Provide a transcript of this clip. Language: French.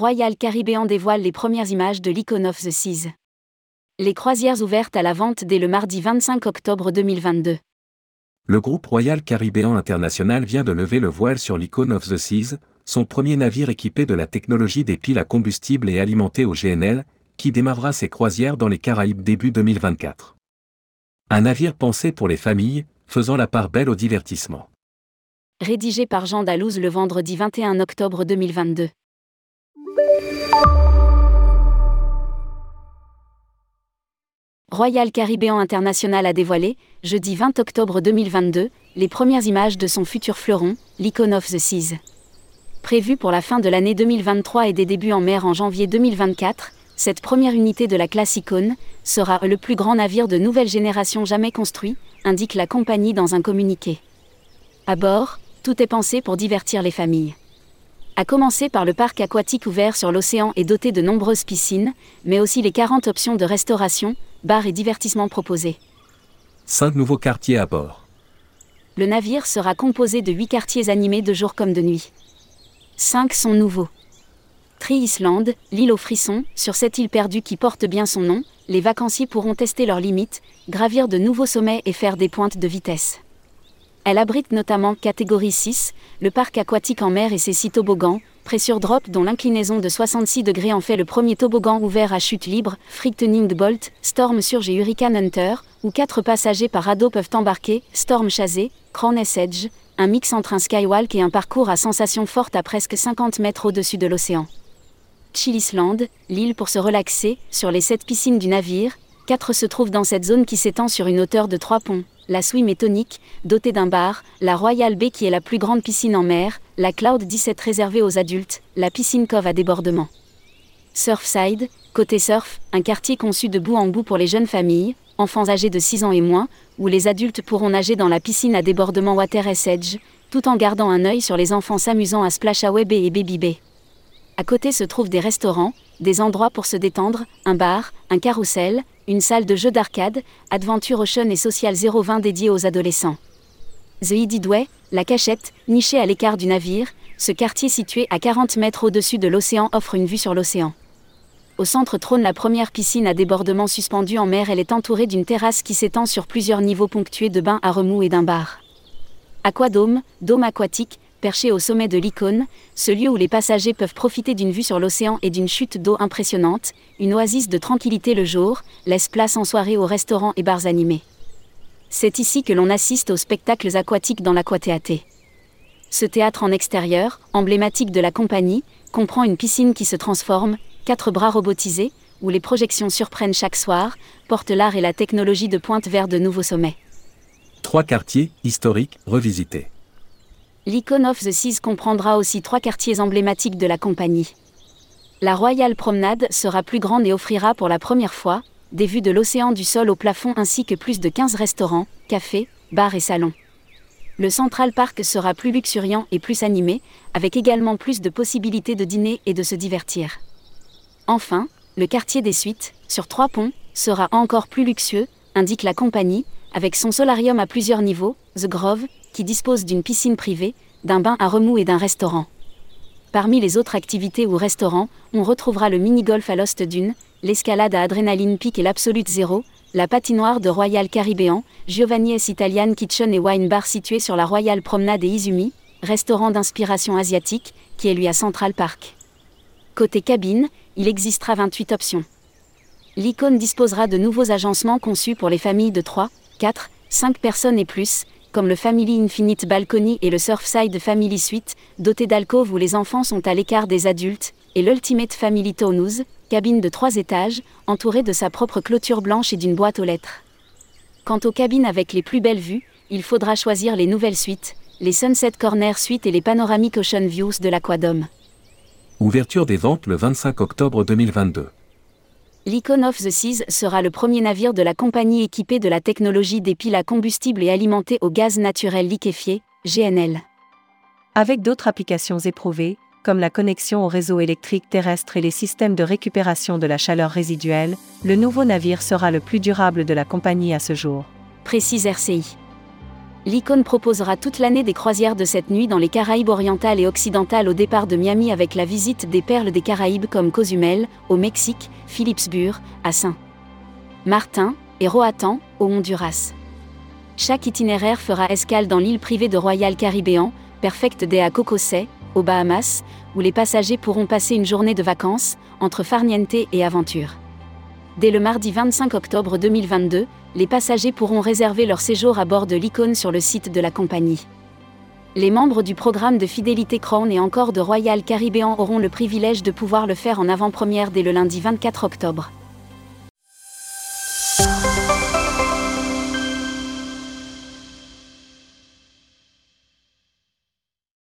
Royal Caribbean dévoile les premières images de l'Icon of the Seas. Les croisières ouvertes à la vente dès le mardi 25 octobre 2022. Le groupe Royal Caribbean International vient de lever le voile sur l'Icon of the Seas, son premier navire équipé de la technologie des piles à combustible et alimenté au GNL, qui démarrera ses croisières dans les Caraïbes début 2024. Un navire pensé pour les familles, faisant la part belle au divertissement. Rédigé par Jean Dalouse le vendredi 21 octobre 2022. Royal Caribbean International a dévoilé, jeudi 20 octobre 2022, les premières images de son futur fleuron, l'Icon of the Seas. Prévu pour la fin de l'année 2023 et des débuts en mer en janvier 2024, cette première unité de la classe Icon sera le plus grand navire de nouvelle génération jamais construit, indique la compagnie dans un communiqué. À bord, tout est pensé pour divertir les familles. À commencer par le parc aquatique ouvert sur l'océan et doté de nombreuses piscines, mais aussi les 40 options de restauration, bars et divertissements proposés. Cinq nouveaux quartiers à bord. Le navire sera composé de 8 quartiers animés de jour comme de nuit. Cinq sont nouveaux. Tree Island, l'île aux frissons, sur cette île perdue qui porte bien son nom, les vacanciers pourront tester leurs limites, gravir de nouveaux sommets et faire des pointes de vitesse. Elle abrite notamment catégorie 6, le parc aquatique en mer et ses six toboggans, Pressure Drop dont l'inclinaison de 66 degrés en fait le premier toboggan ouvert à chute libre, Frightening Bolt, Storm Surge et Hurricane Hunter, où quatre passagers par radeau peuvent embarquer, Storm Chasé, Crown's Edge, un mix entre un skywalk et un parcours à sensation forte à presque 50 mètres au-dessus de l'océan. Chilisland, l'île pour se relaxer, sur les sept piscines du navire, quatre se trouvent dans cette zone qui s'étend sur une hauteur de trois ponts la Swim est tonique, dotée d'un bar, la Royal Bay qui est la plus grande piscine en mer, la Cloud 17 réservée aux adultes, la piscine Cove à débordement. Surfside, côté surf, un quartier conçu de bout en bout pour les jeunes familles, enfants âgés de 6 ans et moins, où les adultes pourront nager dans la piscine à débordement Water Edge, tout en gardant un œil sur les enfants s'amusant à Splash Away Bay et Baby Bay. À côté se trouvent des restaurants, des endroits pour se détendre, un bar, un carrousel, une salle de jeux d'arcade, Adventure Ocean et Social 020 dédiée aux adolescents. The Ididway, la cachette, nichée à l'écart du navire, ce quartier situé à 40 mètres au-dessus de l'océan offre une vue sur l'océan. Au centre trône la première piscine à débordement suspendue en mer. Elle est entourée d'une terrasse qui s'étend sur plusieurs niveaux ponctués de bains à remous et d'un bar. Aquadome, dôme aquatique, perché au sommet de l'icône, ce lieu où les passagers peuvent profiter d'une vue sur l'océan et d'une chute d'eau impressionnante, une oasis de tranquillité le jour, laisse place en soirée aux restaurants et bars animés. C'est ici que l'on assiste aux spectacles aquatiques dans l'aquathéâté. Ce théâtre en extérieur, emblématique de la compagnie, comprend une piscine qui se transforme, quatre bras robotisés, où les projections surprennent chaque soir, portent l'art et la technologie de pointe vers de nouveaux sommets. Trois quartiers historiques revisités l'Icon of the Seas comprendra aussi trois quartiers emblématiques de la compagnie. La Royal Promenade sera plus grande et offrira pour la première fois des vues de l'océan du sol au plafond ainsi que plus de 15 restaurants, cafés, bars et salons. Le Central Park sera plus luxuriant et plus animé, avec également plus de possibilités de dîner et de se divertir. Enfin, le quartier des suites, sur trois ponts, sera encore plus luxueux, indique la compagnie, avec son solarium à plusieurs niveaux, The Grove, qui dispose d'une piscine privée, d'un bain à remous et d'un restaurant. Parmi les autres activités ou restaurants, on retrouvera le mini-golf à Lost Dune, l'escalade à Adrenaline Peak et l'Absolute Zero, la patinoire de Royal Caribbean, Giovanni S. Italian Kitchen et Wine Bar situé sur la Royal Promenade et Izumi, restaurant d'inspiration asiatique, qui est lui à Central Park. Côté cabine, il existera 28 options. L'icône disposera de nouveaux agencements conçus pour les familles de 3, 4, 5 personnes et plus, comme le Family Infinite Balcony et le Surfside Family Suite, doté d'alcôves où les enfants sont à l'écart des adultes, et l'Ultimate Family Tonus, cabine de trois étages, entourée de sa propre clôture blanche et d'une boîte aux lettres. Quant aux cabines avec les plus belles vues, il faudra choisir les nouvelles suites, les Sunset Corner Suite et les Panoramic Ocean Views de l'Aquadome. Ouverture des ventes le 25 octobre 2022 l'Icon of the Seas sera le premier navire de la compagnie équipé de la technologie des piles à combustible et alimenté au gaz naturel liquéfié, GNL. Avec d'autres applications éprouvées, comme la connexion au réseau électrique terrestre et les systèmes de récupération de la chaleur résiduelle, le nouveau navire sera le plus durable de la compagnie à ce jour. Précise RCI. L'icône proposera toute l'année des croisières de cette nuit dans les Caraïbes orientales et occidentales au départ de Miami avec la visite des perles des Caraïbes comme Cozumel, au Mexique, Philipsburg, à Saint. Martin, et Roatan, au Honduras. Chaque itinéraire fera escale dans l'île privée de Royal Caribbean, Perfect Day à Cocosay, aux Bahamas, où les passagers pourront passer une journée de vacances, entre farniente et aventure. Dès le mardi 25 octobre 2022, les passagers pourront réserver leur séjour à bord de l'icône sur le site de la compagnie. Les membres du programme de fidélité Crown et encore de Royal Caribbean auront le privilège de pouvoir le faire en avant-première dès le lundi 24 octobre.